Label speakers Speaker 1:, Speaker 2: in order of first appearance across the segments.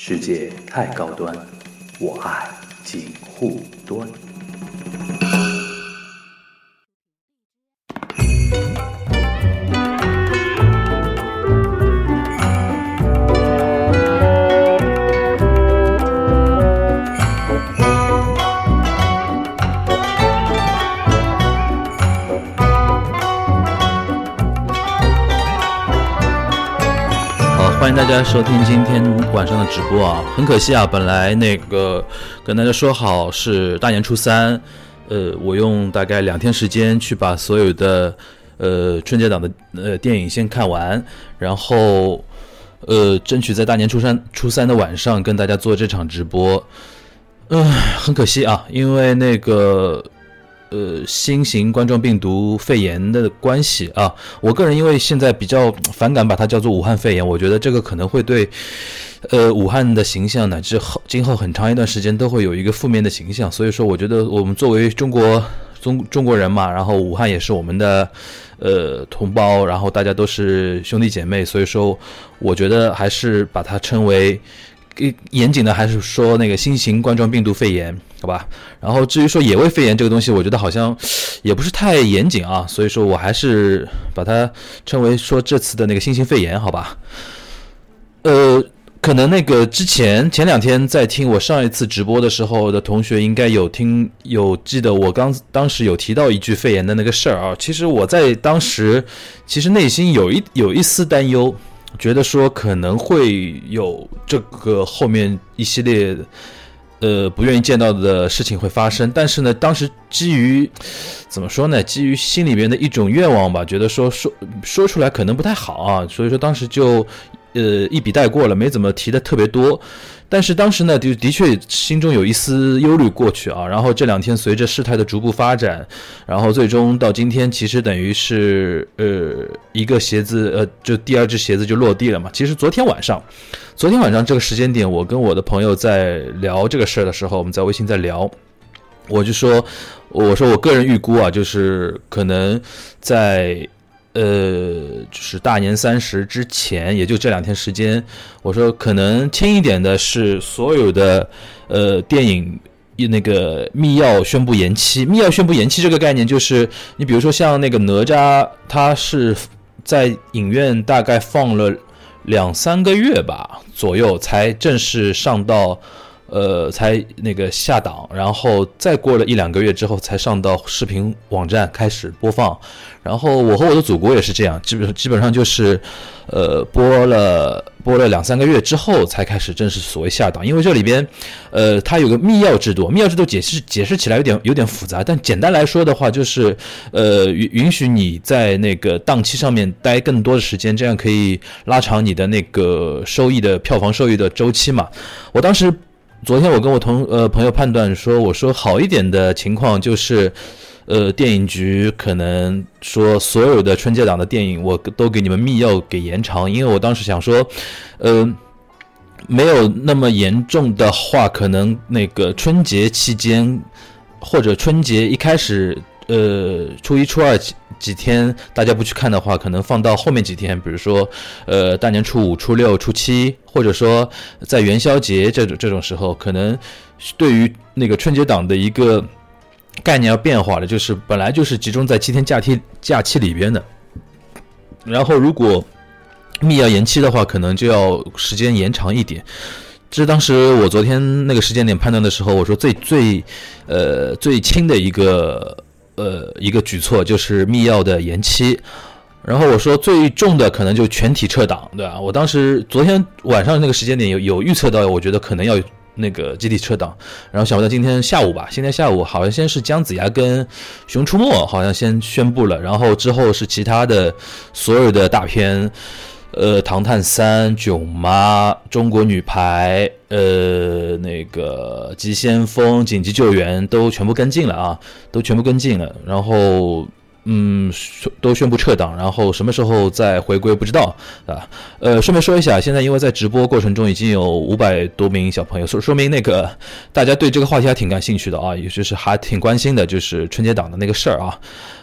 Speaker 1: 世界太高端，我爱锦护端。
Speaker 2: 大家收听今天晚上的直播啊！很可惜啊，本来那个跟大家说好是大年初三，呃，我用大概两天时间去把所有的呃春节档的呃电影先看完，然后呃争取在大年初三初三的晚上跟大家做这场直播。嗯、很可惜啊，因为那个呃新型冠状病毒肺炎的关系啊，我个人因为现在比较反感把它叫做武汉肺炎，我觉得这个可能会对呃武汉的形象乃至后今后很长一段时间都会有一个负面的形象，所以说我觉得我们作为中国中中国人嘛，然后武汉也是我们的呃同胞，然后大家都是兄弟姐妹，所以说我觉得还是把它称为。严谨的还是说那个新型冠状病毒肺炎，好吧？然后至于说野味肺炎这个东西，我觉得好像也不是太严谨啊，所以说我还是把它称为说这次的那个新型肺炎，好吧？呃，可能那个之前前两天在听我上一次直播的时候的同学，应该有听有记得我刚当时有提到一句肺炎的那个事儿啊。其实我在当时其实内心有一有一丝担忧。觉得说可能会有这个后面一系列，呃，不愿意见到的事情会发生，但是呢，当时基于怎么说呢？基于心里面的一种愿望吧，觉得说说说出来可能不太好啊，所以说当时就呃一笔带过了，没怎么提的特别多。但是当时呢，就的确心中有一丝忧虑过去啊。然后这两天随着事态的逐步发展，然后最终到今天，其实等于是呃一个鞋子呃就第二只鞋子就落地了嘛。其实昨天晚上，昨天晚上这个时间点，我跟我的朋友在聊这个事儿的时候，我们在微信在聊，我就说我说我个人预估啊，就是可能在。呃，就是大年三十之前，也就这两天时间。我说可能轻一点的是，所有的呃电影那个密钥宣布延期。密钥宣布延期这个概念，就是你比如说像那个哪吒，它是在影院大概放了两三个月吧左右，才正式上到。呃，才那个下档，然后再过了一两个月之后，才上到视频网站开始播放。然后我和我的祖国也是这样，基本基本上就是，呃，播了播了两三个月之后，才开始正式所谓下档。因为这里边，呃，它有个密钥制度，密钥制度解释解释起来有点有点复杂，但简单来说的话，就是呃允允许你在那个档期上面待更多的时间，这样可以拉长你的那个收益的票房收益的周期嘛。我当时。昨天我跟我同呃朋友判断说，我说好一点的情况就是，呃，电影局可能说所有的春节档的电影我都给你们密钥给延长，因为我当时想说，呃，没有那么严重的话，可能那个春节期间或者春节一开始，呃，初一初二几几天大家不去看的话，可能放到后面几天，比如说，呃，大年初五、初六、初七，或者说在元宵节这种这种时候，可能对于那个春节档的一个概念要变化了，就是本来就是集中在七天假期假期里边的，然后如果密要延期的话，可能就要时间延长一点。这是当时我昨天那个时间点判断的时候，我说最最呃最轻的一个呃一个举措就是密钥的延期。然后我说最重的可能就全体撤档，对吧？我当时昨天晚上那个时间点有有预测到，我觉得可能要那个集体撤档。然后想不到今天下午吧，今天下午好像先是姜子牙跟熊出没好像先宣布了，然后之后是其他的所有的大片。呃，《唐探三》、《囧妈》、《中国女排》、呃，那个《急先锋》、《紧急救援》都全部跟进了啊，都全部跟进了。然后，嗯，都宣布撤档，然后什么时候再回归不知道啊。呃，顺便说一下，现在因为在直播过程中已经有五百多名小朋友，说说明那个大家对这个话题还挺感兴趣的啊，也就是还挺关心的，就是春节档的那个事儿啊。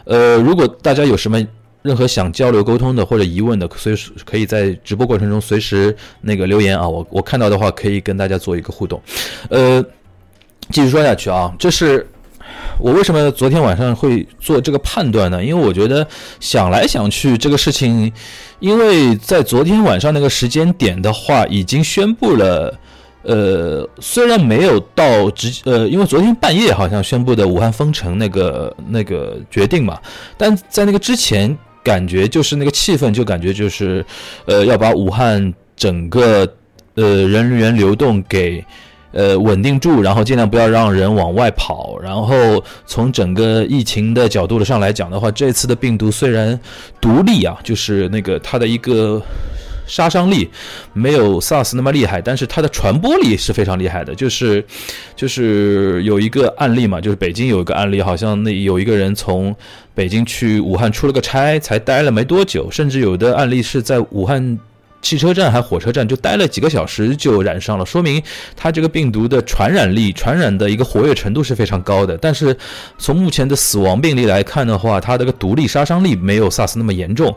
Speaker 2: 呃，如果大家有什么任何想交流沟通的或者疑问的，随时可以在直播过程中随时那个留言啊，我我看到的话可以跟大家做一个互动。呃，继续说下去啊，这是我为什么昨天晚上会做这个判断呢？因为我觉得想来想去这个事情，因为在昨天晚上那个时间点的话，已经宣布了。呃，虽然没有到直呃，因为昨天半夜好像宣布的武汉封城那个那个决定嘛，但在那个之前，感觉就是那个气氛就感觉就是，呃，要把武汉整个呃人员流动给呃稳定住，然后尽量不要让人往外跑，然后从整个疫情的角度上来讲的话，这次的病毒虽然独立啊，就是那个它的一个。杀伤力没有 SARS 那么厉害，但是它的传播力是非常厉害的。就是，就是有一个案例嘛，就是北京有一个案例，好像那有一个人从北京去武汉出了个差，才待了没多久，甚至有的案例是在武汉。汽车站还火车站就待了几个小时就染上了，说明它这个病毒的传染力、传染的一个活跃程度是非常高的。但是从目前的死亡病例来看的话，它这个毒力、杀伤力没有 SARS 那么严重。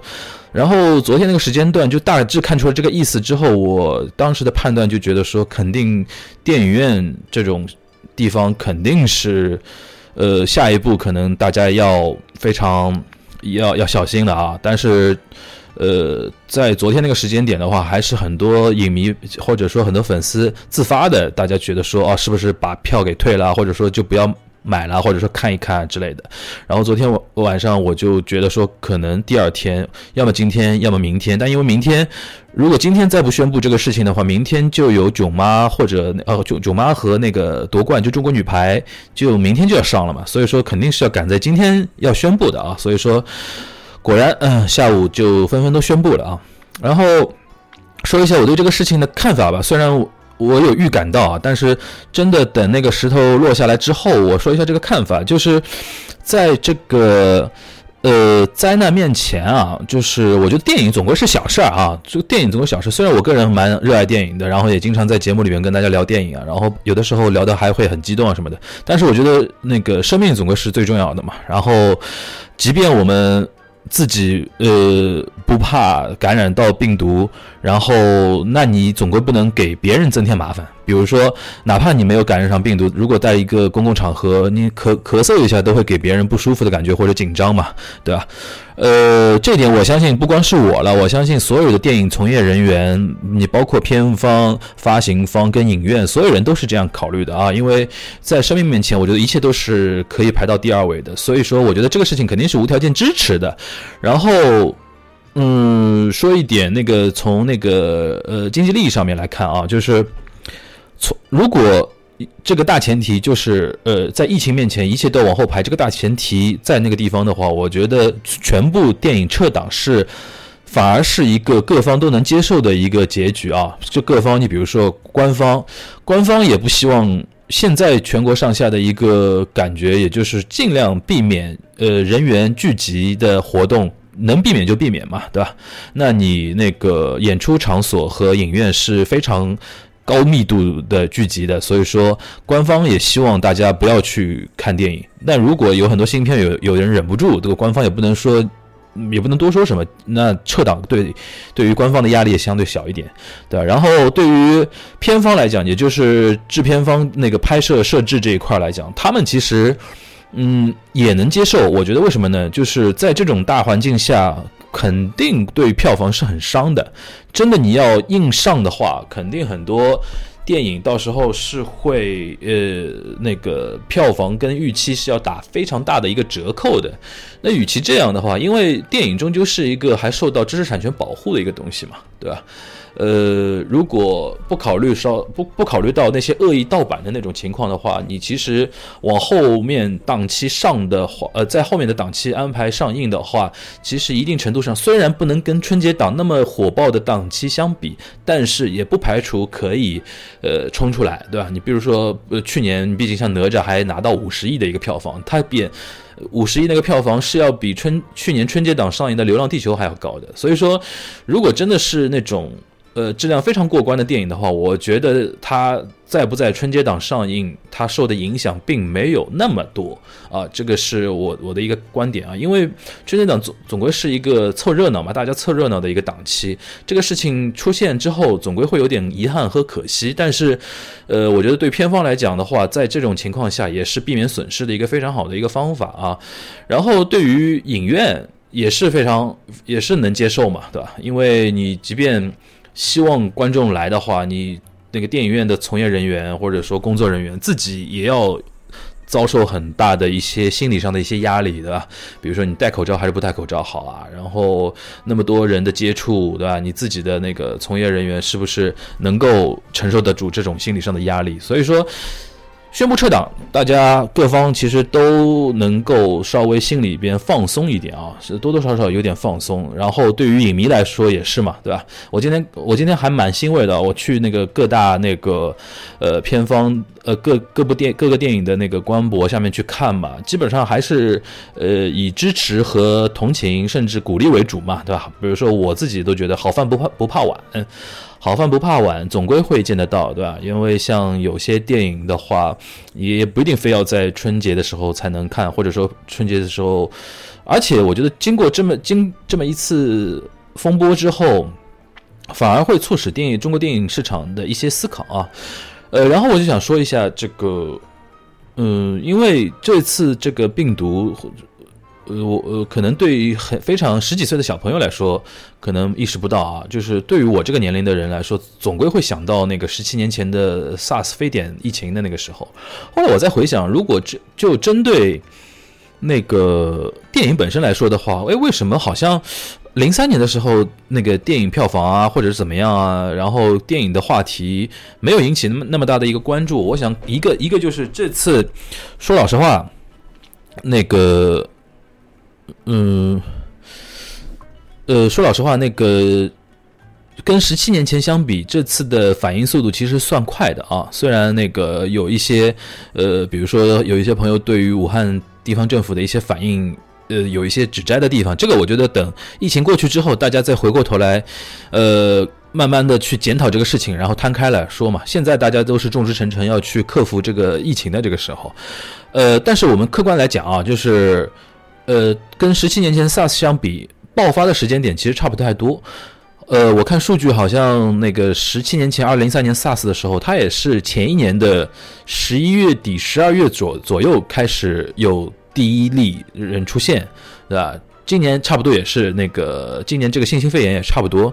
Speaker 2: 然后昨天那个时间段就大致看出了这个意思之后，我当时的判断就觉得说，肯定电影院这种地方肯定是，呃，下一步可能大家要非常要要小心的啊。但是。呃，在昨天那个时间点的话，还是很多影迷或者说很多粉丝自发的，大家觉得说，啊，是不是把票给退了，或者说就不要买了，或者说看一看之类的。然后昨天晚晚上我就觉得说，可能第二天，要么今天，要么明天。但因为明天，如果今天再不宣布这个事情的话，明天就有囧妈或者呃囧囧妈和那个夺冠，就中国女排，就明天就要上了嘛。所以说肯定是要赶在今天要宣布的啊。所以说。果然，嗯，下午就纷纷都宣布了啊。然后说一下我对这个事情的看法吧。虽然我我有预感到啊，但是真的等那个石头落下来之后，我说一下这个看法。就是在这个呃灾难面前啊，就是我觉得电影总归是小事儿啊。这个电影总归小事。虽然我个人蛮热爱电影的，然后也经常在节目里面跟大家聊电影啊，然后有的时候聊的还会很激动啊什么的。但是我觉得那个生命总归是最重要的嘛。然后，即便我们。自己呃不怕感染到病毒，然后那你总归不能给别人增添麻烦。比如说，哪怕你没有感染上病毒，如果在一个公共场合，你咳咳嗽一下，都会给别人不舒服的感觉或者紧张嘛，对吧？呃，这点我相信不光是我了，我相信所有的电影从业人员，你包括片方、发行方跟影院，所有人都是这样考虑的啊。因为在生命面前，我觉得一切都是可以排到第二位的。所以说，我觉得这个事情肯定是无条件支持的。然后，嗯，说一点那个从那个呃经济利益上面来看啊，就是。从如果这个大前提就是呃，在疫情面前一切都往后排，这个大前提在那个地方的话，我觉得全部电影撤档是反而是一个各方都能接受的一个结局啊。就各方，你比如说官方，官方也不希望现在全国上下的一个感觉，也就是尽量避免呃人员聚集的活动，能避免就避免嘛，对吧？那你那个演出场所和影院是非常。高密度的聚集的，所以说官方也希望大家不要去看电影。但如果有很多新片，有有人忍不住，这个官方也不能说，也不能多说什么。那撤档对对于官方的压力也相对小一点，对？然后对于片方来讲，也就是制片方那个拍摄设置这一块来讲，他们其实嗯也能接受。我觉得为什么呢？就是在这种大环境下。肯定对票房是很伤的，真的你要硬上的话，肯定很多电影到时候是会呃那个票房跟预期是要打非常大的一个折扣的。那与其这样的话，因为电影终究是一个还受到知识产权保护的一个东西嘛，对吧？呃，如果不考虑稍不不考虑到那些恶意盗版的那种情况的话，你其实往后面档期上的话，呃，在后面的档期安排上映的话，其实一定程度上虽然不能跟春节档那么火爆的档期相比，但是也不排除可以呃冲出来，对吧？你比如说，呃，去年毕竟像哪吒还拿到五十亿的一个票房，它比五十亿那个票房是要比春去年春节档上映的《流浪地球》还要高的，所以说，如果真的是那种。呃质量非常过关的电影的话，我觉得它在不在春节档上映，它受的影响并没有那么多啊。这个是我我的一个观点啊，因为春节档总总归是一个凑热闹嘛，大家凑热闹的一个档期。这个事情出现之后，总归会有点遗憾和可惜。但是，呃，我觉得对片方来讲的话，在这种情况下，也是避免损失的一个非常好的一个方法啊。然后，对于影院也是非常也是能接受嘛，对吧？因为你即便希望观众来的话，你那个电影院的从业人员或者说工作人员自己也要遭受很大的一些心理上的一些压力，对吧？比如说你戴口罩还是不戴口罩好啊？然后那么多人的接触，对吧？你自己的那个从业人员是不是能够承受得住这种心理上的压力？所以说。宣布撤档，大家各方其实都能够稍微心里边放松一点啊，是多多少少有点放松。然后对于影迷来说也是嘛，对吧？我今天我今天还蛮欣慰的，我去那个各大那个呃片方呃各各部电各个电影的那个官博下面去看嘛，基本上还是呃以支持和同情甚至鼓励为主嘛，对吧？比如说我自己都觉得好饭不怕不怕晚。好饭不怕晚，总归会见得到，对吧？因为像有些电影的话，也不一定非要在春节的时候才能看，或者说春节的时候。而且我觉得，经过这么经这么一次风波之后，反而会促使电影中国电影市场的一些思考啊。呃，然后我就想说一下这个，嗯，因为这次这个病毒。呃，我呃，可能对于很非常十几岁的小朋友来说，可能意识不到啊。就是对于我这个年龄的人来说，总归会想到那个十七年前的 SARS 非典疫情的那个时候。后来我再回想，如果就就针对那个电影本身来说的话，哎，为什么好像零三年的时候那个电影票房啊，或者是怎么样啊，然后电影的话题没有引起那么那么大的一个关注？我想一个一个就是这次说老实话，那个。嗯，呃，说老实话，那个跟十七年前相比，这次的反应速度其实算快的啊。虽然那个有一些，呃，比如说有一些朋友对于武汉地方政府的一些反应，呃，有一些指摘的地方，这个我觉得等疫情过去之后，大家再回过头来，呃，慢慢的去检讨这个事情，然后摊开来说嘛。现在大家都是众志成城要去克服这个疫情的这个时候，呃，但是我们客观来讲啊，就是。呃，跟十七年前 SARS 相比，爆发的时间点其实差不太多。呃，我看数据好像那个十七年前，二零零三年 SARS 的时候，它也是前一年的十一月底、十二月左左右开始有第一例人出现，对吧？今年差不多也是那个，今年这个新型肺炎也差不多。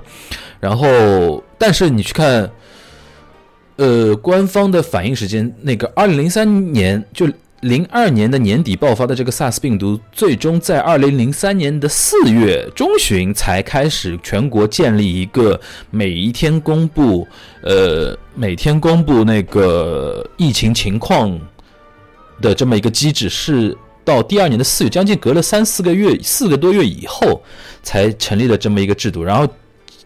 Speaker 2: 然后，但是你去看，呃，官方的反应时间，那个二零零三年就。零二年的年底爆发的这个 SARS 病毒，最终在二零零三年的四月中旬才开始全国建立一个每一天公布，呃，每天公布那个疫情情况的这么一个机制，是到第二年的四月，将近隔了三四个月，四个多月以后才成立了这么一个制度。然后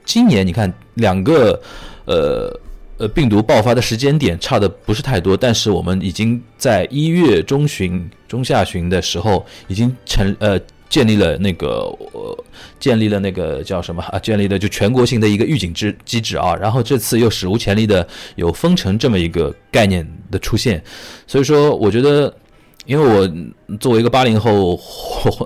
Speaker 2: 今年你看两个，呃。呃，病毒爆发的时间点差的不是太多，但是我们已经在一月中旬、中下旬的时候，已经成呃建立了那个建立了那个叫什么啊？建立的就全国性的一个预警制机制啊。然后这次又史无前例的有封城这么一个概念的出现，所以说我觉得。因为我作为一个八零后，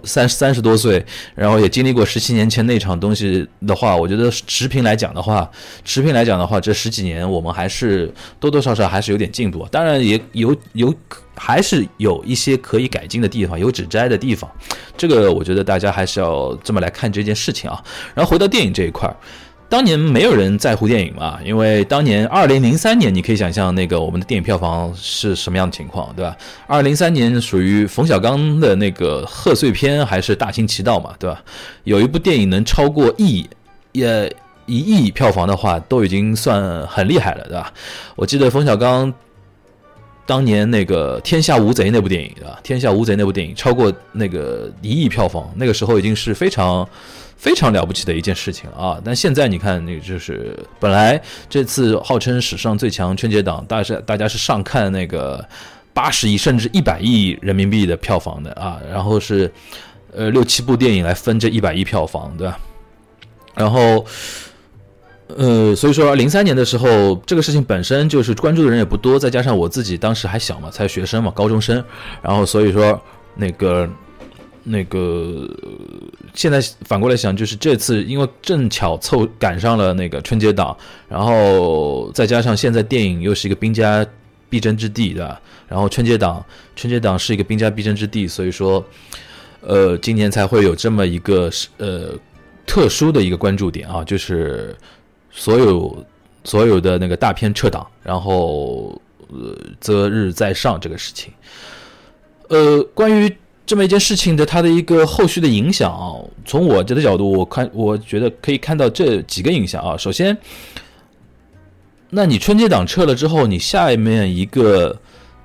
Speaker 2: 三三十多岁，然后也经历过十七年前那场东西的话，我觉得持平来讲的话，持平来讲的话，这十几年我们还是多多少少还是有点进步，当然也有有还是有一些可以改进的地方，有指摘的地方，这个我觉得大家还是要这么来看这件事情啊。然后回到电影这一块儿。当年没有人在乎电影嘛，因为当年二零零三年，你可以想象那个我们的电影票房是什么样的情况，对吧？二零零三年属于冯小刚的那个贺岁片还是大行其道嘛，对吧？有一部电影能超过亿，也一亿票房的话，都已经算很厉害了，对吧？我记得冯小刚当年那个《天下无贼》那部电影，对吧？《天下无贼》那部电影超过那个一亿票房，那个时候已经是非常。非常了不起的一件事情啊！但现在你看，那个就是本来这次号称史上最强春节档，大是大家是上看那个八十亿甚至一百亿人民币的票房的啊，然后是呃六七部电影来分这一百亿票房，对吧？然后呃，所以说零三年的时候，这个事情本身就是关注的人也不多，再加上我自己当时还小嘛，才学生嘛，高中生，然后所以说那个那个现在反过来想，就是这次因为正巧凑赶上了那个春节档，然后再加上现在电影又是一个兵家必争之地，对吧？然后春节档春节档是一个兵家必争之地，所以说呃，今年才会有这么一个呃特殊的一个关注点啊，就是。所有所有的那个大片撤档，然后呃择日再上这个事情，呃，关于这么一件事情的它的一个后续的影响啊，从我这个角度，我看我觉得可以看到这几个影响啊。首先，那你春节档撤了之后，你下面一个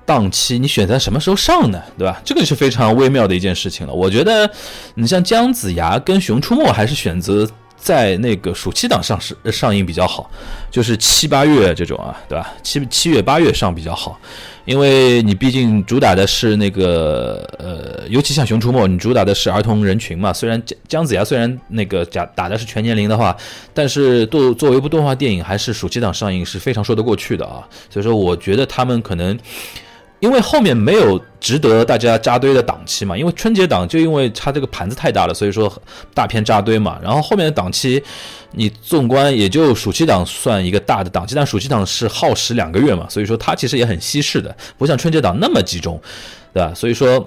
Speaker 2: 档期你选择什么时候上呢？对吧？这个是非常微妙的一件事情了。我觉得你像姜子牙跟《熊出没》还是选择。在那个暑期档上市上映比较好，就是七八月这种啊，对吧？七七月八月上比较好，因为你毕竟主打的是那个呃，尤其像《熊出没》，你主打的是儿童人群嘛。虽然姜姜子牙虽然那个假打的是全年龄的话，但是作作为一部动画电影，还是暑期档上映是非常说得过去的啊。所以说，我觉得他们可能。因为后面没有值得大家扎堆的档期嘛，因为春节档就因为它这个盘子太大了，所以说大片扎堆嘛。然后后面的档期，你纵观也就暑期档算一个大的档期，但暑期档是耗时两个月嘛，所以说它其实也很稀释的，不像春节档那么集中，对吧？所以说，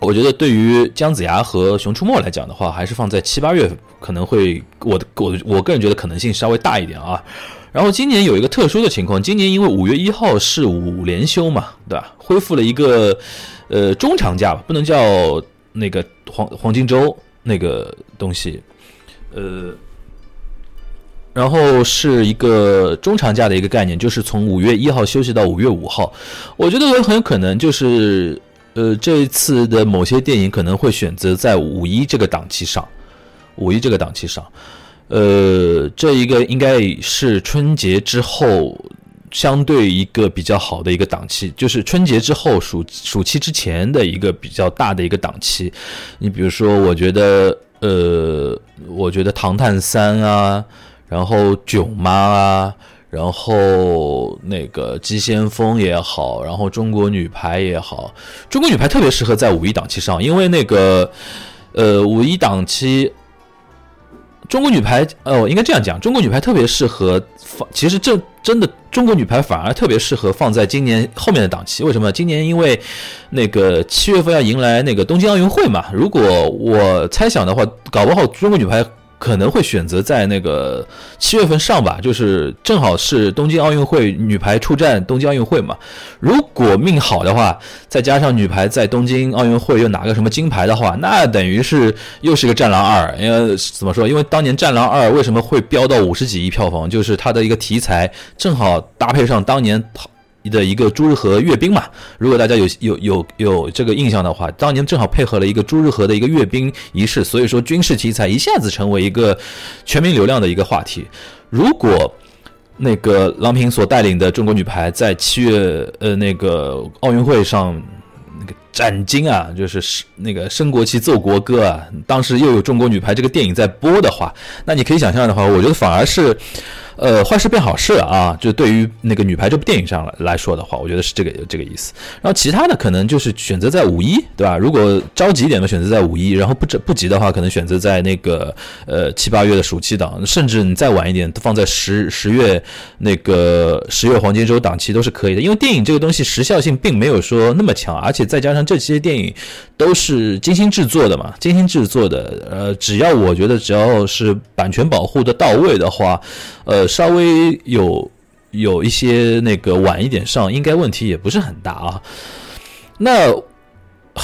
Speaker 2: 我觉得对于姜子牙和熊出没来讲的话，还是放在七八月可能会，我我我个人觉得可能性稍微大一点啊。然后今年有一个特殊的情况，今年因为五月一号是五连休嘛，对吧？恢复了一个呃中长假吧，不能叫那个黄黄金周那个东西，呃，然后是一个中长假的一个概念，就是从五月一号休息到五月五号。我觉得很有可能就是呃这一次的某些电影可能会选择在五一这个档期上，五一这个档期上。呃，这一个应该是春节之后相对一个比较好的一个档期，就是春节之后暑暑期之前的一个比较大的一个档期。你比如说，我觉得，呃，我觉得《唐探三》啊，然后《囧妈》啊，然后那个《急先锋》也好，然后《中国女排》也好，《中国女排》特别适合在五一档期上，因为那个，呃，五一档期。中国女排，呃，我应该这样讲，中国女排特别适合放，其实这真的，中国女排反而特别适合放在今年后面的档期。为什么？今年因为那个七月份要迎来那个东京奥运会嘛。如果我猜想的话，搞不好中国女排。可能会选择在那个七月份上吧，就是正好是东京奥运会女排出战东京奥运会嘛。如果命好的话，再加上女排在东京奥运会又拿个什么金牌的话，那等于是又是个战狼二。因为怎么说？因为当年战狼二为什么会飙到五十几亿票房，就是它的一个题材正好搭配上当年。的一个朱日和阅兵嘛，如果大家有有有有这个印象的话，当年正好配合了一个朱日和的一个阅兵仪式，所以说军事题材一下子成为一个全民流量的一个话题。如果那个郎平所带领的中国女排在七月呃那个奥运会上那个斩金啊，就是是那个升国旗奏国歌啊，当时又有中国女排这个电影在播的话，那你可以想象的话，我觉得反而是。呃，坏事变好事啊！就对于那个女排这部电影上来来说的话，我觉得是这个这个意思。然后其他的可能就是选择在五一，对吧？如果着急一点的选择在五一，然后不不急的话，可能选择在那个呃七八月的暑期档，甚至你再晚一点，放在十十月那个十月黄金周档期都是可以的。因为电影这个东西时效性并没有说那么强，而且再加上这些电影都是精心制作的嘛，精心制作的，呃，只要我觉得只要是版权保护的到位的话，呃。稍微有有一些那个晚一点上，应该问题也不是很大啊。那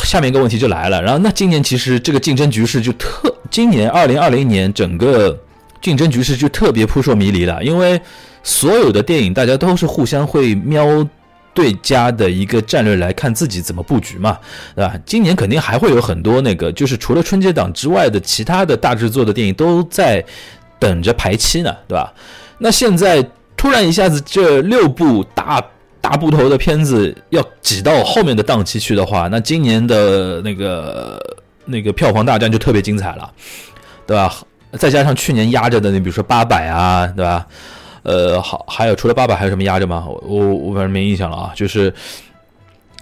Speaker 2: 下面一个问题就来了，然后那今年其实这个竞争局势就特，今年二零二零年整个竞争局势就特别扑朔迷离了，因为所有的电影大家都是互相会瞄对家的一个战略来看自己怎么布局嘛，对吧？今年肯定还会有很多那个，就是除了春节档之外的其他的大制作的电影都在等着排期呢，对吧？那现在突然一下子，这六部大大部头的片子要挤到后面的档期去的话，那今年的那个那个票房大战就特别精彩了，对吧？再加上去年压着的，你比如说八百啊，对吧？呃，好，还有除了八百还有什么压着吗？我我我反正没印象了啊。就是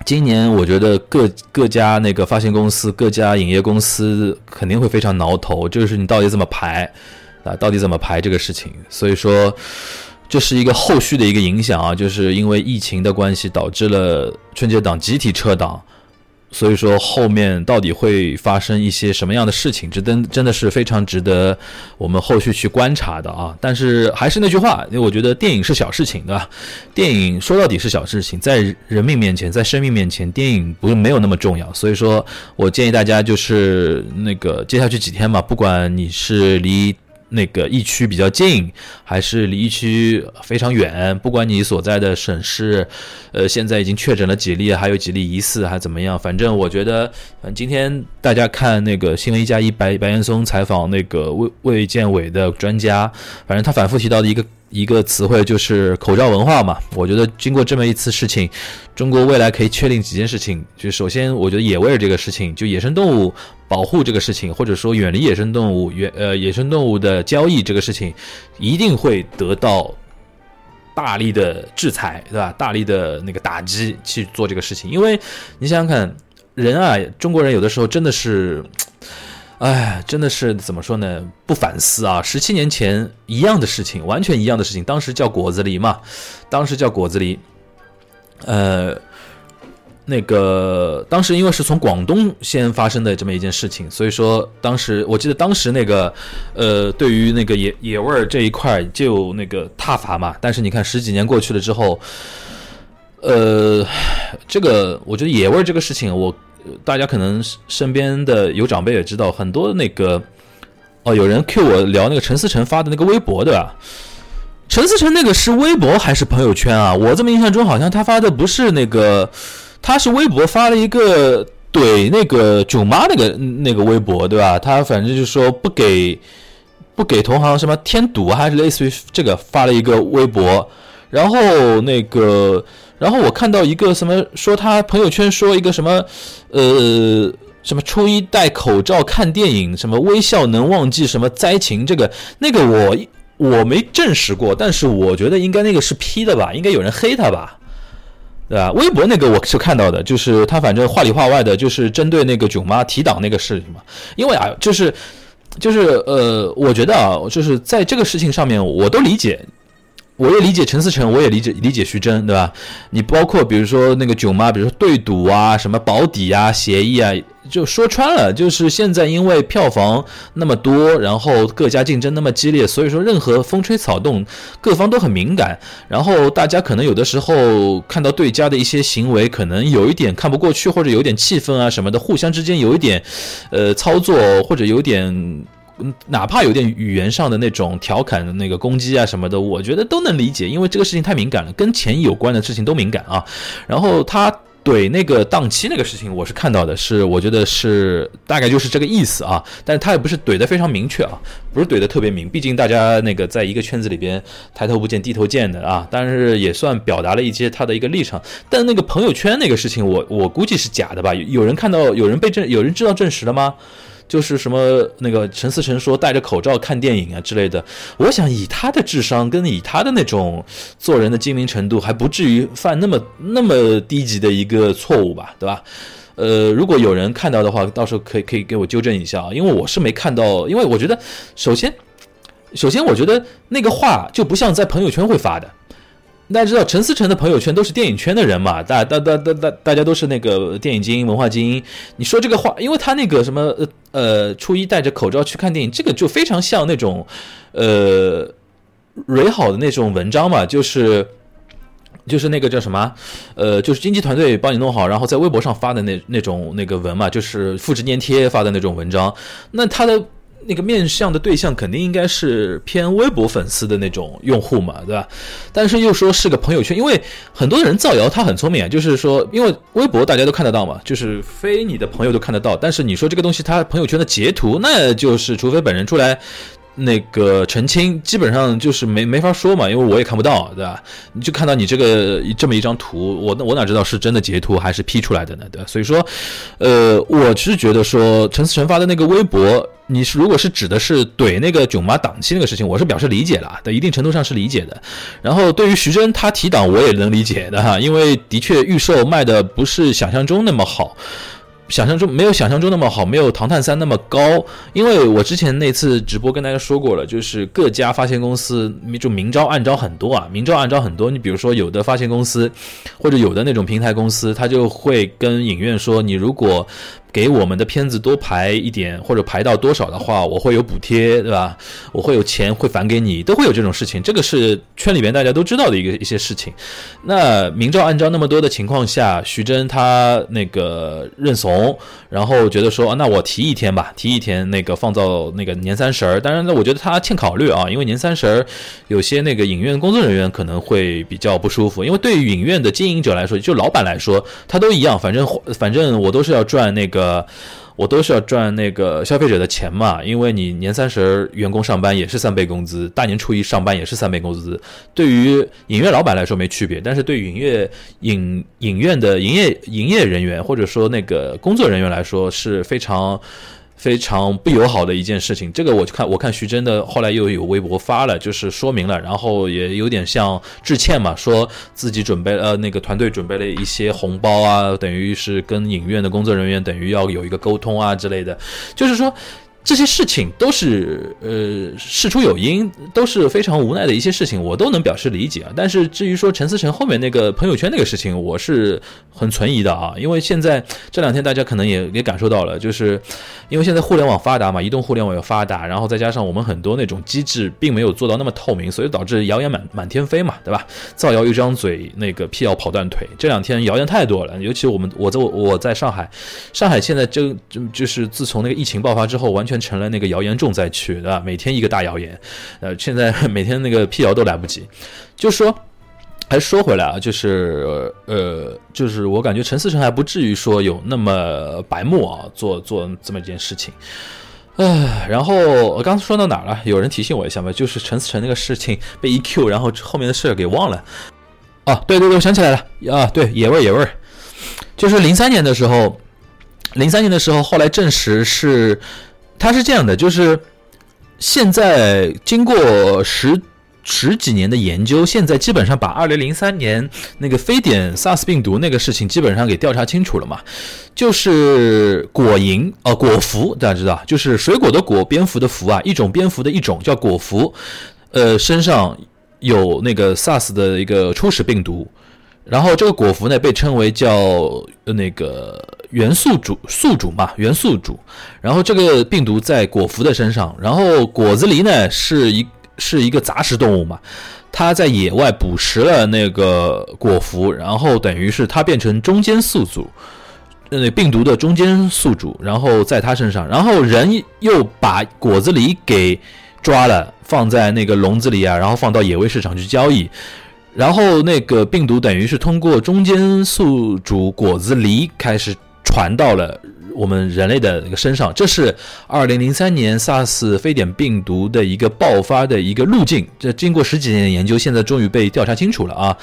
Speaker 2: 今年我觉得各各家那个发行公司、各家影业公司肯定会非常挠头，就是你到底怎么排啊？到底怎么排这个事情？所以说这是一个后续的一个影响啊，就是因为疫情的关系导致了春节档集体撤档。所以说后面到底会发生一些什么样的事情，这真真的是非常值得我们后续去观察的啊！但是还是那句话，因为我觉得电影是小事情，对吧？电影说到底是小事情，在人命面前，在生命面前，电影不是没有那么重要。所以说我建议大家就是那个接下去几天嘛，不管你是离。那个疫区比较近，还是离疫区非常远？不管你所在的省市，呃，现在已经确诊了几例，还有几例疑似，还怎么样？反正我觉得，嗯，今天大家看那个新闻一加一白白岩松采访那个卫卫健委的专家，反正他反复提到的一个。一个词汇就是口罩文化嘛，我觉得经过这么一次事情，中国未来可以确定几件事情。就首先，我觉得野味这个事情，就野生动物保护这个事情，或者说远离野生动物、远呃野生动物的交易这个事情，一定会得到大力的制裁，对吧？大力的那个打击去做这个事情，因为你想想看，人啊，中国人有的时候真的是。哎，真的是怎么说呢？不反思啊！十七年前一样的事情，完全一样的事情，当时叫果子狸嘛，当时叫果子狸。呃，那个当时因为是从广东先发生的这么一件事情，所以说当时我记得当时那个呃，对于那个野野味儿这一块就那个踏伐嘛。但是你看十几年过去了之后，呃，这个我觉得野味儿这个事情我。大家可能身边的有长辈也知道，很多那个哦，有人 Q 我聊那个陈思诚发的那个微博，对吧？陈思诚那个是微博还是朋友圈啊？我这么印象中好像他发的不是那个，他是微博发了一个怼那个囧妈那个那个微博，对吧？他反正就说不给不给同行什么添堵，还是类似于这个发了一个微博，然后那个。然后我看到一个什么说他朋友圈说一个什么，呃，什么初一戴口罩看电影，什么微笑能忘记什么灾情，这个那个我我没证实过，但是我觉得应该那个是 P 的吧，应该有人黑他吧，对吧？微博那个我是看到的，就是他反正话里话外的，就是针对那个囧妈提档那个事情嘛，因为啊，就是就是呃，我觉得啊，就是在这个事情上面，我都理解。我也理解陈思诚，我也理解理解徐峥，对吧？你包括比如说那个囧妈，比如说对赌啊，什么保底啊，协议啊，就说穿了，就是现在因为票房那么多，然后各家竞争那么激烈，所以说任何风吹草动，各方都很敏感。然后大家可能有的时候看到对家的一些行为，可能有一点看不过去，或者有点气愤啊什么的，互相之间有一点，呃，操作或者有点。哪怕有点语言上的那种调侃那个攻击啊什么的，我觉得都能理解，因为这个事情太敏感了，跟钱有关的事情都敏感啊。然后他怼那个档期那个事情，我是看到的，是我觉得是大概就是这个意思啊。但是他也不是怼的非常明确啊，不是怼的特别明，毕竟大家那个在一个圈子里边抬头不见低头见的啊。但是也算表达了一些他的一个立场。但那个朋友圈那个事情，我我估计是假的吧？有人看到，有人被证，有人知道证实了吗？就是什么那个陈思诚说戴着口罩看电影啊之类的，我想以他的智商跟以他的那种做人的精明程度，还不至于犯那么那么低级的一个错误吧，对吧？呃，如果有人看到的话，到时候可以可以给我纠正一下啊，因为我是没看到，因为我觉得首先首先我觉得那个话就不像在朋友圈会发的。大家知道陈思诚的朋友圈都是电影圈的人嘛？大、大、大、大、大，大家都是那个电影精英、文化精英。你说这个话，因为他那个什么呃呃，初一戴着口罩去看电影，这个就非常像那种呃蕊好的那种文章嘛，就是就是那个叫什么呃，就是经纪团队帮你弄好，然后在微博上发的那那种那个文嘛，就是复制粘贴发的那种文章。那他的。那个面向的对象肯定应该是偏微博粉丝的那种用户嘛，对吧？但是又说是个朋友圈，因为很多人造谣他很聪明啊，就是说，因为微博大家都看得到嘛，就是非你的朋友都看得到。但是你说这个东西他朋友圈的截图，那就是除非本人出来那个澄清，基本上就是没没法说嘛，因为我也看不到，对吧？你就看到你这个这么一张图，我我哪知道是真的截图还是 P 出来的呢？对吧？所以说，呃，我是觉得说陈思诚发的那个微博，你是如果是指的是怼那个囧妈档期那个事情，我是表示理解了，在一定程度上是理解的。然后对于徐峥他提档，我也能理解的哈，因为的确预售卖的不是想象中那么好。想象中没有想象中那么好，没有《唐探三》那么高。因为我之前那次直播跟大家说过了，就是各家发行公司就明招暗招很多啊，明招暗招很多。你比如说有的发行公司，或者有的那种平台公司，他就会跟影院说，你如果给我们的片子多排一点，或者排到多少的话，我会有补贴，对吧？我会有钱会返给你，都会有这种事情。这个是圈里边大家都知道的一个一些事情。那明照暗照那么多的情况下，徐峥他那个认怂，然后觉得说，那我提一天吧，提一天那个放到那个年三十儿。当然呢，我觉得他欠考虑啊，因为年三十儿有些那个影院工作人员可能会比较不舒服，因为对于影院的经营者来说，就老板来说，他都一样，反正反正我都是要赚那个。呃，我都是要赚那个消费者的钱嘛，因为你年三十员工上班也是三倍工资，大年初一上班也是三倍工资。对于影院老板来说没区别，但是对影院影影院的营业营业人员或者说那个工作人员来说是非常。非常不友好的一件事情，这个我看我看徐峥的后来又有微博发了，就是说明了，然后也有点像致歉嘛，说自己准备呃那个团队准备了一些红包啊，等于是跟影院的工作人员等于要有一个沟通啊之类的，就是说。这些事情都是呃事出有因，都是非常无奈的一些事情，我都能表示理解啊。但是至于说陈思诚后面那个朋友圈那个事情，我是很存疑的啊。因为现在这两天大家可能也也感受到了，就是因为现在互联网发达嘛，移动互联网又发达，然后再加上我们很多那种机制并没有做到那么透明，所以导致谣言满满天飞嘛，对吧？造谣一张嘴，那个辟谣跑断腿。这两天谣言太多了，尤其我们我在我在上海，上海现在就就就是自从那个疫情爆发之后，完全。全成了那个谣言重灾区，对吧？每天一个大谣言，呃，现在 每天那个辟谣都来不及。就说，还说回来啊，就是呃，就是我感觉陈思诚还不至于说有那么白目啊，做做这么一件事情。唉，然后我刚说到哪了？有人提醒我一下吧，就是陈思诚那个事情被一 Q，然后后面的事给忘了。哦，对对对，我想起来了啊，对，野味野味，就是零三年的时候，零三年的时候，后来证实是。它是这样的，就是现在经过十十几年的研究，现在基本上把二零零三年那个非典 SARS 病毒那个事情基本上给调查清楚了嘛。就是果蝇哦，果蝠大家知道，就是水果的果，蝙蝠的蝠啊，一种蝙蝠的一种叫果蝠，呃，身上有那个 SARS 的一个初始病毒。然后这个果蝠呢，被称为叫那个元素主宿主嘛，元素主。然后这个病毒在果蝠的身上，然后果子狸呢是一是一个杂食动物嘛，它在野外捕食了那个果蝠，然后等于是它变成中间宿主，那病毒的中间宿主，然后在它身上，然后人又把果子狸给抓了，放在那个笼子里啊，然后放到野味市场去交易。然后那个病毒等于是通过中间宿主果子狸开始传到了我们人类的那个身上，这是二零零三年 SARS 非典病毒的一个爆发的一个路径。这经过十几年的研究，现在终于被调查清楚了啊！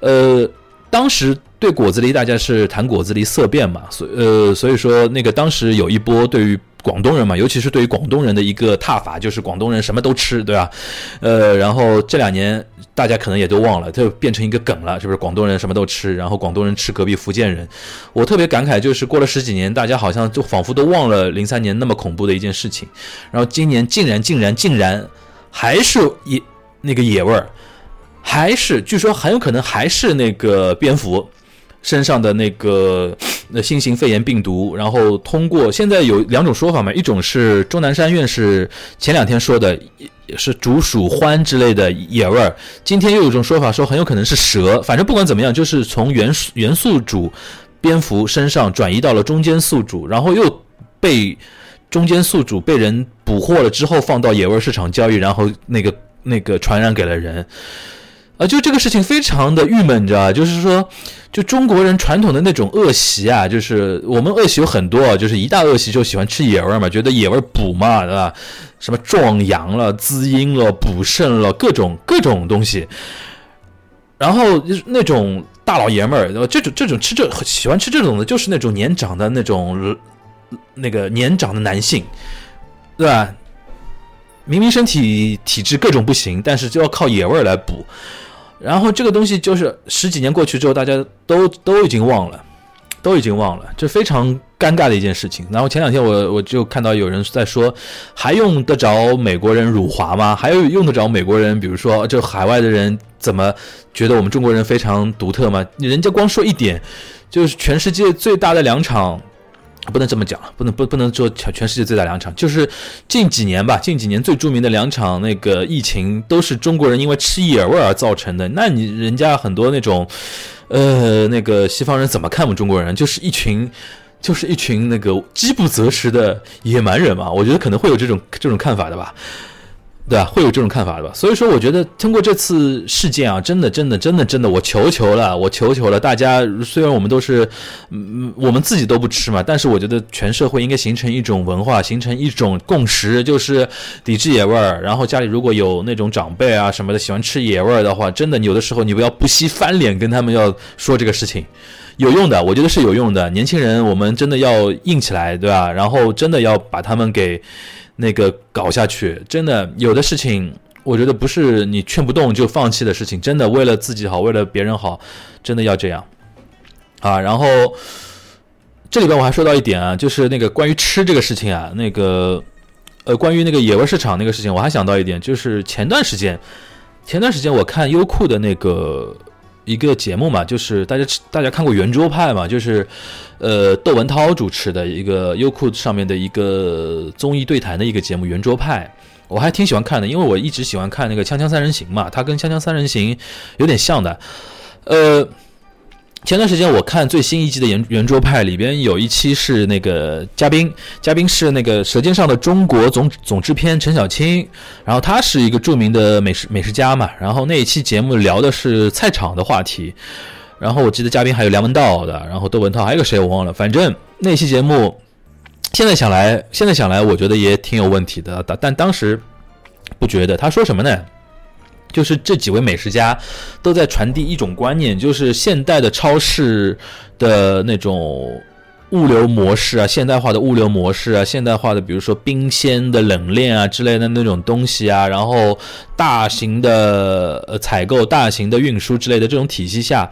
Speaker 2: 呃，当时对果子狸大家是谈果子狸色变嘛，所呃所以说那个当时有一波对于。广东人嘛，尤其是对于广东人的一个踏法，就是广东人什么都吃，对吧？呃，然后这两年大家可能也都忘了，就变成一个梗了，是不是？广东人什么都吃，然后广东人吃隔壁福建人。我特别感慨，就是过了十几年，大家好像就仿佛都忘了零三年那么恐怖的一件事情，然后今年竟然竟然竟然还是野那个野味儿，还是据说很有可能还是那个蝙蝠。身上的那个那新型肺炎病毒，然后通过现在有两种说法嘛，一种是钟南山院士前两天说的，是竹鼠獾之类的野味儿，今天又有一种说法说很有可能是蛇，反正不管怎么样，就是从原元素主蝙蝠身上转移到了中间宿主，然后又被中间宿主被人捕获了之后放到野味市场交易，然后那个那个传染给了人。啊，就这个事情非常的郁闷，你知道吧？就是说，就中国人传统的那种恶习啊，就是我们恶习有很多，就是一大恶习就喜欢吃野味嘛，觉得野味补嘛，对吧？什么壮阳了、滋阴了、补肾了，各种各种东西。然后那种大老爷们儿，这种这种吃这喜欢吃这种的，就是那种年长的那种那个年长的男性，对吧？明明身体体质各种不行，但是就要靠野味来补。然后这个东西就是十几年过去之后，大家都都已经忘了，都已经忘了，这非常尴尬的一件事情。然后前两天我我就看到有人在说，还用得着美国人辱华吗？还有用得着美国人，比如说就海外的人怎么觉得我们中国人非常独特吗？人家光说一点，就是全世界最大的两场。不能这么讲，不能不不能说全全世界最大两场，就是近几年吧，近几年最著名的两场那个疫情，都是中国人因为吃野味而造成的。那你人家很多那种，呃，那个西方人怎么看我们中国人？就是一群，就是一群那个饥不择食的野蛮人嘛。我觉得可能会有这种这种看法的吧。对吧？会有这种看法的吧？所以说，我觉得通过这次事件啊，真的，真的，真的，真的，我求求了，我求求了大家。虽然我们都是，嗯，我们自己都不吃嘛，但是我觉得全社会应该形成一种文化，形成一种共识，就是抵制野味儿。然后家里如果有那种长辈啊什么的喜欢吃野味儿的话，真的有的时候你不要不惜翻脸跟他们要说这个事情，有用的，我觉得是有用的。年轻人，我们真的要硬起来，对吧？然后真的要把他们给。那个搞下去，真的有的事情，我觉得不是你劝不动就放弃的事情。真的为了自己好，为了别人好，真的要这样啊。然后这里边我还说到一点啊，就是那个关于吃这个事情啊，那个呃，关于那个野味市场那个事情，我还想到一点，就是前段时间，前段时间我看优酷的那个。一个节目嘛，就是大家大家看过圆桌派嘛，就是呃窦文涛主持的一个优酷上面的一个综艺对谈的一个节目圆桌派，我还挺喜欢看的，因为我一直喜欢看那个锵锵三人行嘛，它跟锵锵三人行有点像的，呃。前段时间我看最新一季的圆圆桌派里边有一期是那个嘉宾，嘉宾是那个《舌尖上的中国》总总制片陈小青，然后他是一个著名的美食美食家嘛，然后那一期节目聊的是菜场的话题，然后我记得嘉宾还有梁文道的，然后窦文涛还有个谁我忘了，反正那期节目现在想来，现在想来我觉得也挺有问题的，但但当时不觉得。他说什么呢？就是这几位美食家都在传递一种观念，就是现代的超市的那种物流模式啊，现代化的物流模式啊，现代化的比如说冰鲜的冷链啊之类的那种东西啊，然后大型的呃采购、大型的运输之类的这种体系下。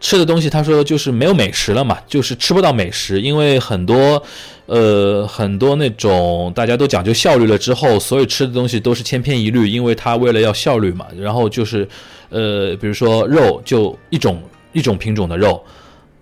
Speaker 2: 吃的东西，他说就是没有美食了嘛，就是吃不到美食，因为很多，呃，很多那种大家都讲究效率了之后，所有吃的东西都是千篇一律，因为他为了要效率嘛，然后就是，呃，比如说肉就一种一种品种的肉，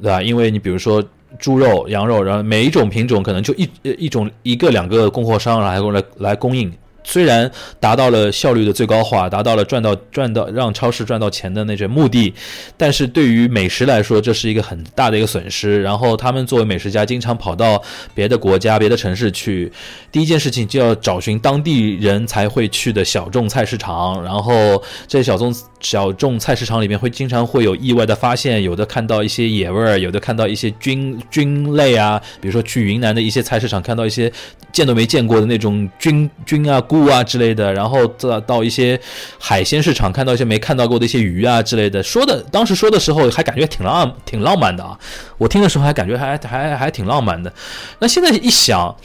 Speaker 2: 对吧？因为你比如说猪肉、羊肉，然后每一种品种可能就一一种一个两个供货商来来来供应。虽然达到了效率的最高化，达到了赚到赚到让超市赚到钱的那种目的，但是对于美食来说，这是一个很大的一个损失。然后他们作为美食家，经常跑到别的国家、别的城市去，第一件事情就要找寻当地人才会去的小众菜市场。然后这小众小众菜市场里面会经常会有意外的发现，有的看到一些野味儿，有的看到一些菌菌类啊，比如说去云南的一些菜市场看到一些见都没见过的那种菌菌啊。菇啊之类的，然后到到一些海鲜市场看到一些没看到过的一些鱼啊之类的，说的当时说的时候还感觉挺浪挺浪漫的啊，我听的时候还感觉还还还挺浪漫的。那现在一想，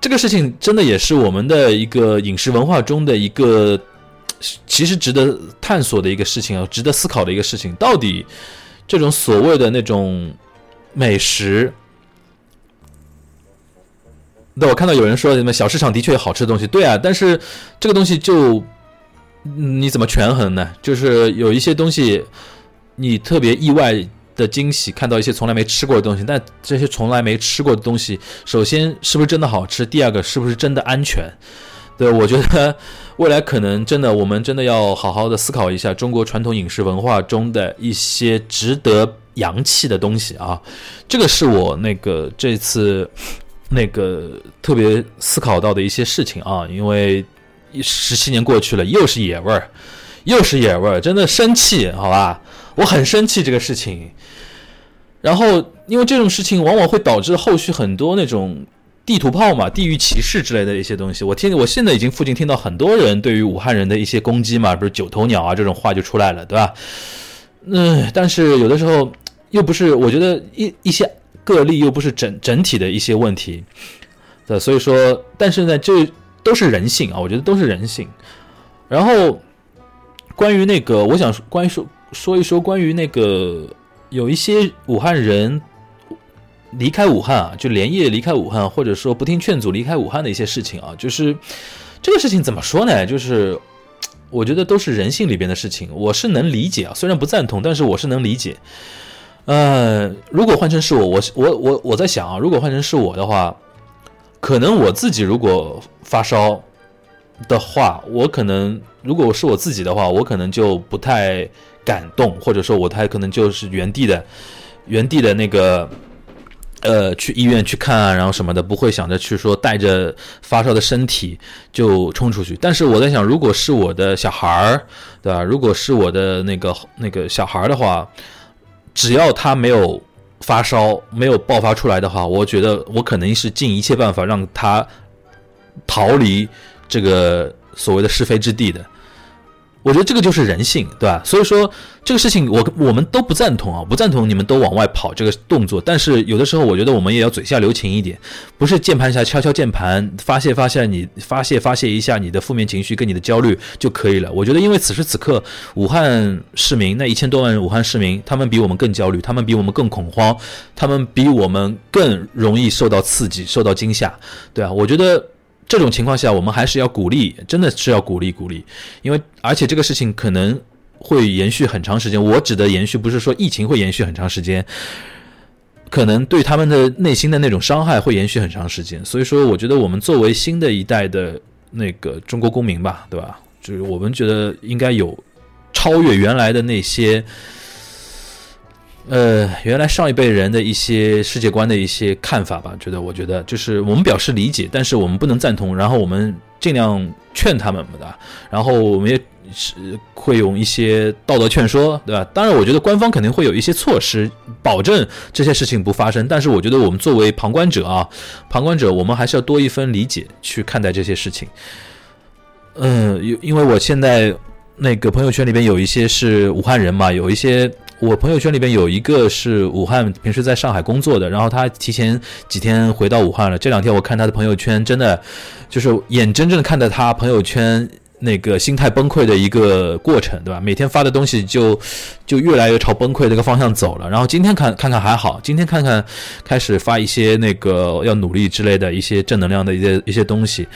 Speaker 2: 这个事情真的也是我们的一个饮食文化中的一个其实值得探索的一个事情啊，值得思考的一个事情。到底这种所谓的那种美食？那我看到有人说什么小市场的确有好吃的东西，对啊，但是这个东西就你怎么权衡呢？就是有一些东西你特别意外的惊喜，看到一些从来没吃过的东西，但这些从来没吃过的东西，首先是不是真的好吃？第二个是不是真的安全？对，我觉得 未来可能真的我们真的要好好的思考一下中国传统饮食文化中的一些值得洋气的东西啊，这个是我那个这次。那个特别思考到的一些事情啊，因为十七年过去了，又是野味儿，又是野味儿，真的生气，好吧？我很生气这个事情。然后，因为这种事情往往会导致后续很多那种地图炮嘛、地域歧视之类的一些东西。我听，我现在已经附近听到很多人对于武汉人的一些攻击嘛，比如“九头鸟”啊这种话就出来了，对吧？嗯，但是有的时候又不是，我觉得一一些个例又不是整整体的一些问题的，所以说，但是呢，这都是人性啊，我觉得都是人性。然后，关于那个，我想关于说说一说关于那个。有一些武汉人离开武汉啊，就连夜离开武汉，或者说不听劝阻离开武汉的一些事情啊，就是这个事情怎么说呢？就是我觉得都是人性里边的事情，我是能理解啊，虽然不赞同，但是我是能理解。呃，如果换成是我，我我我我在想啊，如果换成是我的话，可能我自己如果发烧的话，我可能如果是我自己的话，我可能就不太。感动，或者说我太可能就是原地的，原地的那个，呃，去医院去看啊，然后什么的，不会想着去说带着发烧的身体就冲出去。但是我在想，如果是我的小孩儿，对吧？如果是我的那个那个小孩儿的话，只要他没有发烧，没有爆发出来的话，我觉得我可能是尽一切办法让他逃离这个所谓的是非之地的。我觉得这个就是人性，对吧？所以说这个事情，我我们都不赞同啊，不赞同你们都往外跑这个动作。但是有的时候，我觉得我们也要嘴下留情一点，不是键盘侠敲敲键盘发泄发泄你发泄发泄一下你的负面情绪跟你的焦虑就可以了。我觉得，因为此时此刻，武汉市民那一千多万人武汉市民，他们比我们更焦虑，他们比我们更恐慌，他们比我们更容易受到刺激、受到惊吓，对啊，我觉得。这种情况下，我们还是要鼓励，真的是要鼓励鼓励，因为而且这个事情可能会延续很长时间。我指的延续不是说疫情会延续很长时间，可能对他们的内心的那种伤害会延续很长时间。所以说，我觉得我们作为新的一代的那个中国公民吧，对吧？就是我们觉得应该有超越原来的那些。呃，原来上一辈人的一些世界观的一些看法吧，觉得我觉得就是我们表示理解，但是我们不能赞同，然后我们尽量劝他们的，然后我们也是会用一些道德劝说，对吧？当然，我觉得官方肯定会有一些措施保证这些事情不发生，但是我觉得我们作为旁观者啊，旁观者，我们还是要多一分理解去看待这些事情。嗯，因因为我现在那个朋友圈里边有一些是武汉人嘛，有一些。我朋友圈里边有一个是武汉，平时在上海工作的，然后他提前几天回到武汉了。这两天我看他的朋友圈，真的就是眼睁睁的看着他朋友圈那个心态崩溃的一个过程，对吧？每天发的东西就 就越来越朝崩溃这个方向走了。然后今天看看看还好，今天看看开始发一些那个要努力之类的一些正能量的一些一些东西。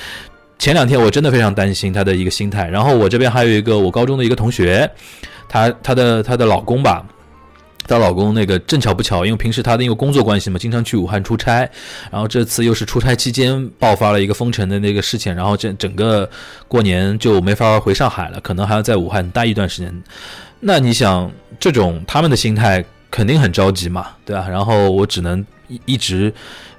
Speaker 2: 前两天我真的非常担心他的一个心态。然后我这边还有一个我高中的一个同学，她她的她的老公吧。她老公那个正巧不巧，因为平时她的因为工作关系嘛，经常去武汉出差，然后这次又是出差期间爆发了一个封城的那个事情，然后这整个过年就没法回上海了，可能还要在武汉待一段时间。那你想，这种他们的心态肯定很着急嘛，对吧？然后我只能一一直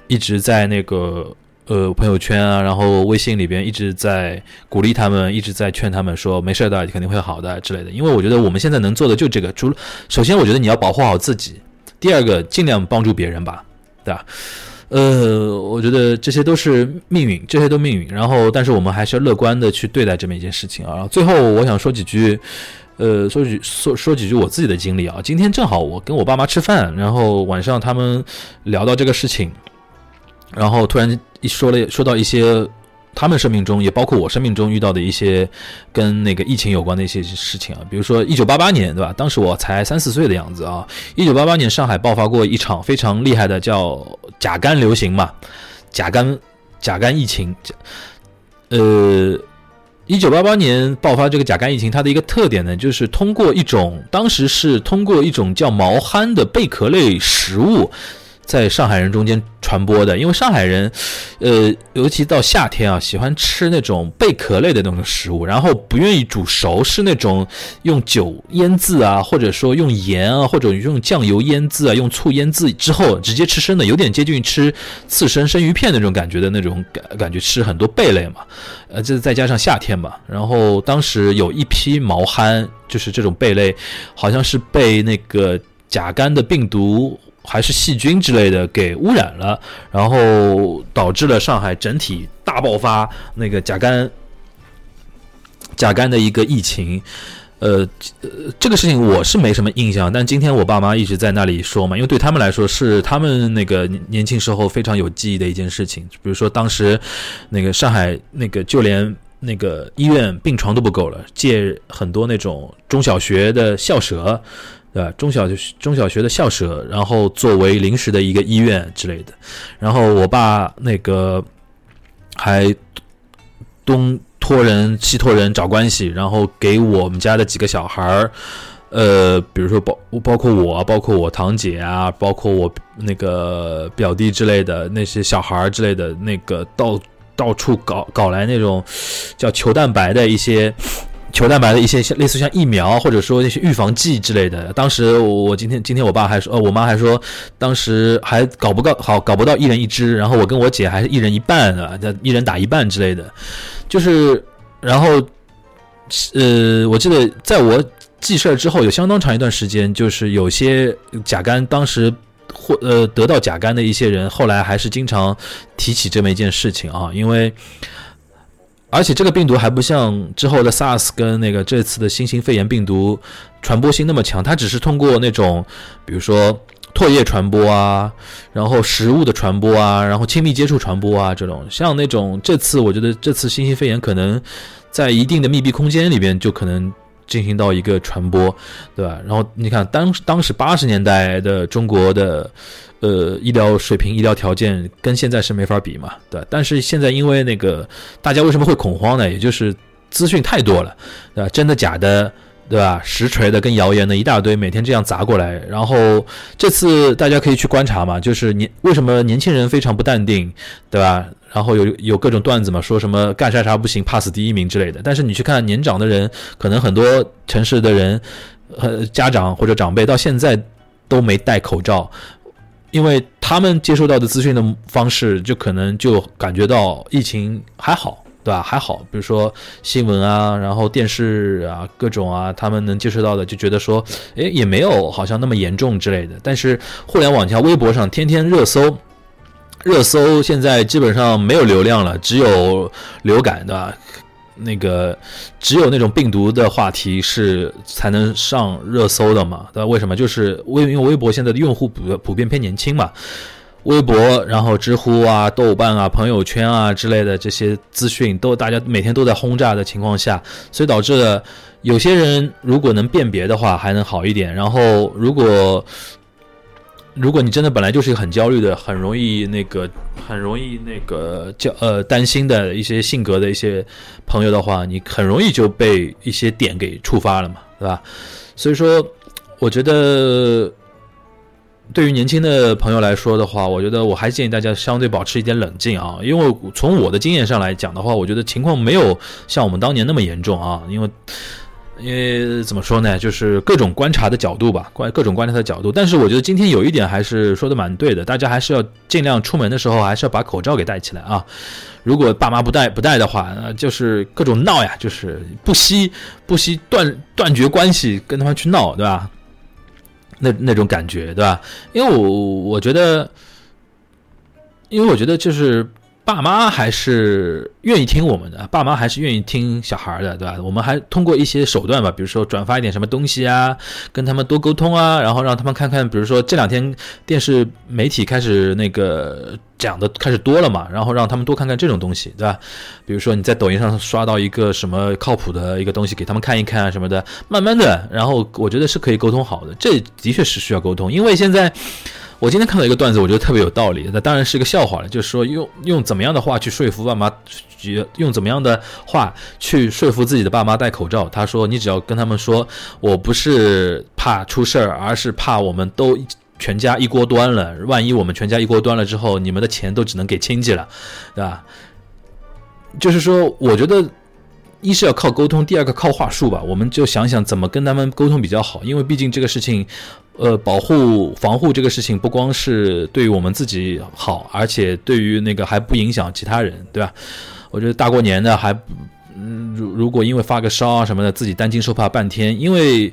Speaker 2: 一直在那个。呃，朋友圈啊，然后微信里边一直在鼓励他们，一直在劝他们说没事的，肯定会好的之类的。因为我觉得我们现在能做的就这个，除了首先我觉得你要保护好自己，第二个尽量帮助别人吧，对吧？呃，我觉得这些都是命运，这些都命运。然后，但是我们还是要乐观的去对待这么一件事情啊。最后我想说几句，呃，说几说说几句我自己的经历啊。今天正好我跟我爸妈吃饭，然后晚上他们聊到这个事情。然后突然一说了说到一些他们生命中也包括我生命中遇到的一些跟那个疫情有关的一些事情啊，比如说一九八八年对吧？当时我才三四岁的样子啊。一九八八年上海爆发过一场非常厉害的叫甲肝流行嘛，甲肝甲肝疫情。呃，一九八八年爆发这个甲肝疫情，它的一个特点呢，就是通过一种当时是通过一种叫毛蚶的贝壳类食物。在上海人中间传播的，因为上海人，呃，尤其到夏天啊，喜欢吃那种贝壳类的那种食物，然后不愿意煮熟，是那种用酒腌制啊，或者说用盐啊，或者用酱油腌制啊，用醋腌制之后直接吃生的，有点接近吃刺身生鱼片那种感觉的那种感感觉，吃很多贝类嘛，呃，这再加上夏天嘛，然后当时有一批毛蚶，就是这种贝类，好像是被那个甲肝的病毒。还是细菌之类的给污染了，然后导致了上海整体大爆发那个甲肝甲肝的一个疫情。呃，这个事情我是没什么印象，但今天我爸妈一直在那里说嘛，因为对他们来说是他们那个年轻时候非常有记忆的一件事情。比如说当时那个上海那个就连那个医院病床都不够了，借很多那种中小学的校舍。对吧？中小学中小学的校舍，然后作为临时的一个医院之类的。然后我爸那个还东托人西托人找关系，然后给我们家的几个小孩儿，呃，比如说包包括我，包括我堂姐啊，包括我那个表弟之类的那些小孩儿之类的，那个到到处搞搞来那种叫球蛋白的一些。球蛋白的一些像类似像疫苗或者说那些预防剂之类的，当时我今天今天我爸还说，呃，我妈还说，当时还搞不搞好搞不到一人一支，然后我跟我姐还是一人一半啊，一人打一半之类的，就是然后，呃，我记得在我记事儿之后有相当长一段时间，就是有些甲肝当时或呃得到甲肝的一些人，后来还是经常提起这么一件事情啊，因为。而且这个病毒还不像之后的 SARS 跟那个这次的新型肺炎病毒传播性那么强，它只是通过那种，比如说唾液传播啊，然后食物的传播啊，然后亲密接触传播啊这种。像那种这次我觉得这次新型肺炎可能在一定的密闭空间里边就可能进行到一个传播，对吧？然后你看当当时八十年代的中国的。呃，医疗水平、医疗条件跟现在是没法比嘛，对但是现在因为那个大家为什么会恐慌呢？也就是资讯太多了，对吧？真的假的，对吧？实锤的跟谣言的一大堆，每天这样砸过来。然后这次大家可以去观察嘛，就是年为什么年轻人非常不淡定，对吧？然后有有各种段子嘛，说什么干啥啥不行，怕死第一名之类的。但是你去看年长的人，可能很多城市的人，呃，家长或者长辈到现在都没戴口罩。因为他们接收到的资讯的方式，就可能就感觉到疫情还好，对吧？还好，比如说新闻啊，然后电视啊，各种啊，他们能接收到的，就觉得说，哎，也没有好像那么严重之类的。但是互联网像微博上天天热搜，热搜现在基本上没有流量了，只有流感，对吧？那个只有那种病毒的话题是才能上热搜的嘛？对吧？为什么？就是微因为微博现在的用户普普遍偏年轻嘛，微博，然后知乎啊、豆瓣啊、朋友圈啊之类的这些资讯都大家每天都在轰炸的情况下，所以导致了有些人如果能辨别的话还能好一点，然后如果。如果你真的本来就是一个很焦虑的、很容易那个、很容易那个焦呃担心的一些性格的一些朋友的话，你很容易就被一些点给触发了嘛，对吧？所以说，我觉得对于年轻的朋友来说的话，我觉得我还建议大家相对保持一点冷静啊，因为从我的经验上来讲的话，我觉得情况没有像我们当年那么严重啊，因为。因为怎么说呢，就是各种观察的角度吧，观各种观察的角度。但是我觉得今天有一点还是说的蛮对的，大家还是要尽量出门的时候还是要把口罩给戴起来啊。如果爸妈不戴不戴的话，那就是各种闹呀，就是不惜不惜断断绝关系跟他们去闹，对吧？那那种感觉，对吧？因为我我觉得，因为我觉得就是。爸妈还是愿意听我们的，爸妈还是愿意听小孩的，对吧？我们还通过一些手段吧，比如说转发一点什么东西啊，跟他们多沟通啊，然后让他们看看，比如说这两天电视媒体开始那个讲的开始多了嘛，然后让他们多看看这种东西，对吧？比如说你在抖音上刷到一个什么靠谱的一个东西，给他们看一看啊什么的，慢慢的，然后我觉得是可以沟通好的，这的确是需要沟通，因为现在。我今天看到一个段子，我觉得特别有道理。那当然是一个笑话了，就是说用用怎么样的话去说服爸妈，用怎么样的话去说服自己的爸妈戴口罩。他说：“你只要跟他们说，我不是怕出事儿，而是怕我们都全家一锅端了，万一我们全家一锅端了之后，你们的钱都只能给亲戚了，对吧？就是说，我觉得一是要靠沟通，第二个靠话术吧。我们就想想怎么跟他们沟通比较好，因为毕竟这个事情，呃，保护防护这个事情不光是对于我们自己好，而且对于那个还不影响其他人，对吧？我觉得大过年的还，嗯，如如果因为发个烧啊什么的，自己担惊受怕半天，因为，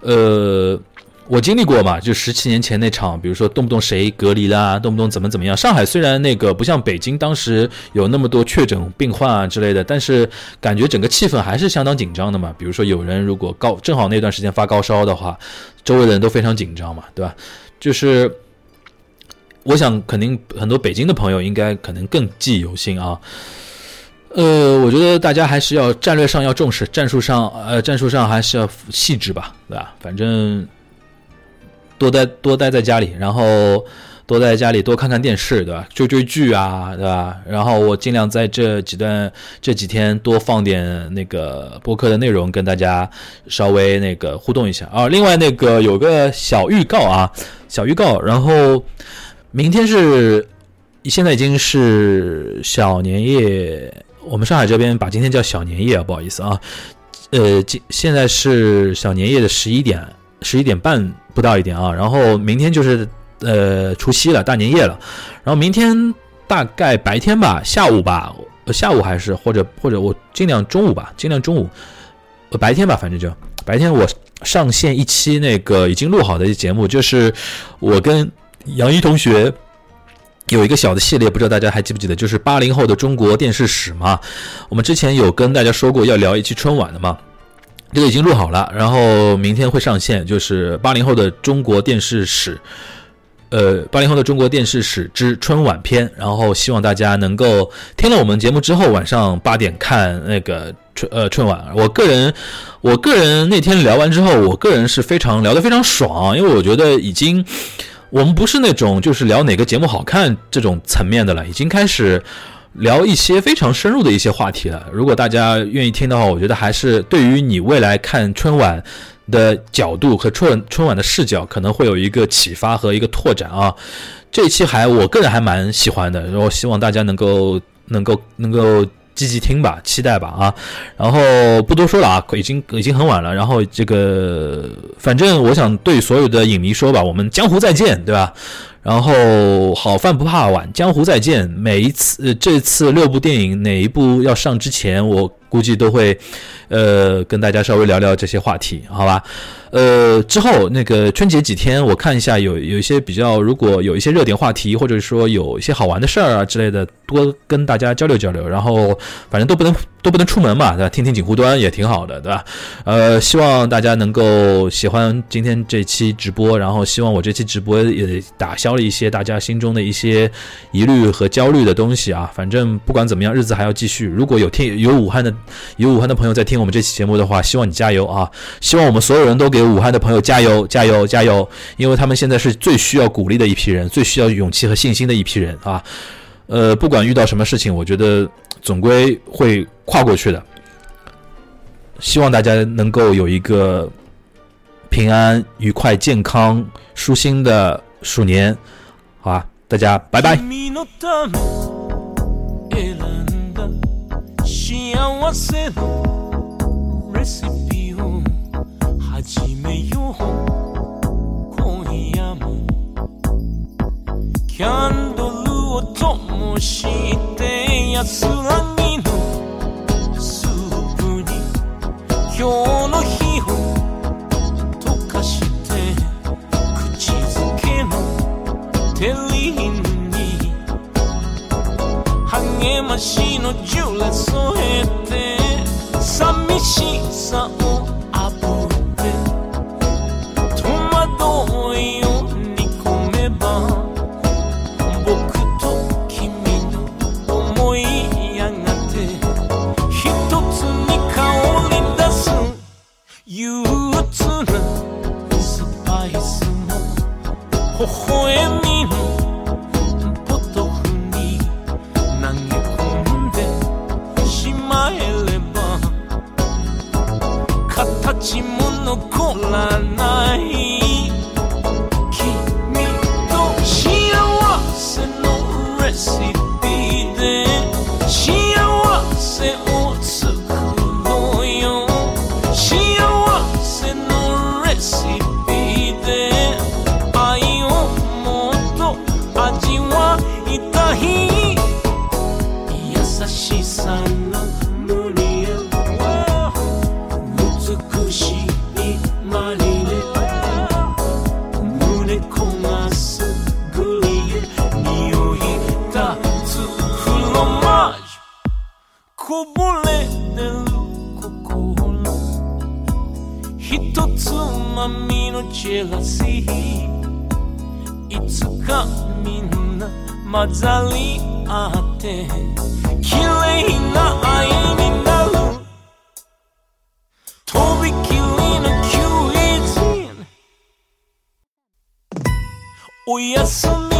Speaker 2: 呃。我经历过嘛，就十七年前那场，比如说动不动谁隔离啦，动不动怎么怎么样。上海虽然那个不像北京当时有那么多确诊病患啊之类的，但是感觉整个气氛还是相当紧张的嘛。比如说有人如果高正好那段时间发高烧的话，周围的人都非常紧张嘛，对吧？就是我想肯定很多北京的朋友应该可能更记忆犹新啊。呃，我觉得大家还是要战略上要重视，战术上呃战术上还是要细致吧，对吧？反正。多待多待在家里，然后多在家里多看看电视，对吧？追追剧啊，对吧？然后我尽量在这几段这几天多放点那个播客的内容，跟大家稍微那个互动一下啊。另外那个有个小预告啊，小预告。然后明天是现在已经是小年夜，我们上海这边把今天叫小年夜啊，不好意思啊。呃，今现在是小年夜的十一点。十一点半不到一点啊，然后明天就是呃除夕了，大年夜了。然后明天大概白天吧，下午吧，下午还是或者或者我尽量中午吧，尽量中午，白天吧，反正就白天我上线一期那个已经录好的节目，就是我跟杨一同学有一个小的系列，不知道大家还记不记得，就是八零后的中国电视史嘛。我们之前有跟大家说过要聊一期春晚的嘛。这个已经录好了，然后明天会上线，就是八零后的中国电视史，呃，八零后的中国电视史之春晚篇。然后希望大家能够听了我们节目之后，晚上八点看那个春呃春晚。我个人，我个人那天聊完之后，我个人是非常聊得非常爽，因为我觉得已经我们不是那种就是聊哪个节目好看这种层面的了，已经开始。聊一些非常深入的一些话题了。如果大家愿意听的话，我觉得还是对于你未来看春晚的角度和春春晚的视角，可能会有一个启发和一个拓展啊。这一期还我个人还蛮喜欢的，然后希望大家能够能够能够积极听吧，期待吧啊。然后不多说了啊，已经已经很晚了。然后这个反正我想对所有的影迷说吧，我们江湖再见，对吧？然后好饭不怕晚，江湖再见。每一次呃这次六部电影哪一部要上之前，我估计都会，呃，跟大家稍微聊聊这些话题，好吧？呃，之后那个春节几天，我看一下有有一些比较，如果有一些热点话题，或者说有一些好玩的事儿啊之类的，多跟大家交流交流。然后反正都不能都不能出门嘛，对吧？听听锦湖端也挺好的，对吧？呃，希望大家能够喜欢今天这期直播，然后希望我这期直播也打消了一些大家心中的一些疑虑和焦虑的东西啊。反正不管怎么样，日子还要继续。如果有听有武汉的有武汉的朋友在听我们这期节目的话，希望你加油啊！希望我们所有人都给。武汉的朋友加油加油加油！因为他们现在是最需要鼓励的一批人，最需要勇气和信心的一批人啊！呃，不管遇到什么事情，我觉得总归会跨过去的。希望大家能够有一个平安、愉快、健康、舒心的鼠年，好吧？大家拜拜。始めよう今夜もキャンドルを灯して安らぎのスープに今日の魂の重列を経て寂しさを
Speaker 3: 綺麗な愛になる。とびきりの休日。おやすみ。